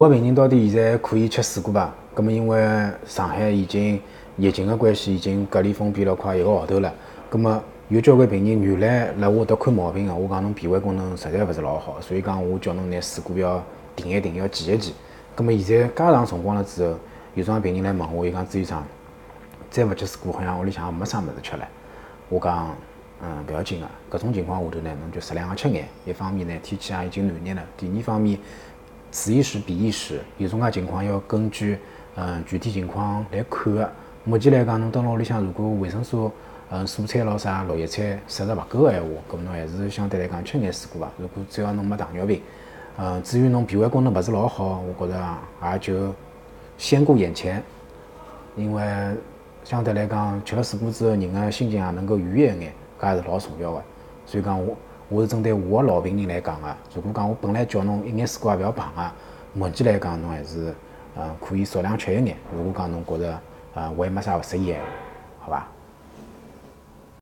我病人到底现在可以吃水果伐？咁么因为上海已经疫情的关系，已经隔离封闭了快一个号头了。咁么有交关病人原来来我搭看毛病个，我讲侬脾胃功能实在勿是老好，所以讲我叫侬拿水果要停一停，要忌一忌。咁么现在加长辰光了之后，有种病人来问我，伊讲朱医生，再勿吃水果，好像屋里向也没啥物事吃了。我讲，嗯，勿要紧个，搿种情况下头呢，侬就适量个吃眼。一方面呢，天气也已经暖热了；第二方面，此一时彼一时，有种介情况要根据嗯具体情况来看个。目前来讲，侬蹲辣屋里向，如果维生素、嗯蔬菜咾啥、绿叶菜摄入勿够个闲话，搿么侬还是相对来讲吃眼水果伐。如果只要侬没糖尿病，嗯，至于侬脾胃功能勿是老好，我觉着也就先顾眼前，因为相对来讲，吃了水果之后，人个心情也能够愉悦一眼，搿也是老重要个。所以讲我我是针对我个老病人来讲个。如果讲我本来叫侬一眼水果也勿要碰个，目前来讲侬还是呃可以少量吃一眼。如果讲侬觉着呃我也没啥勿适意个，好伐？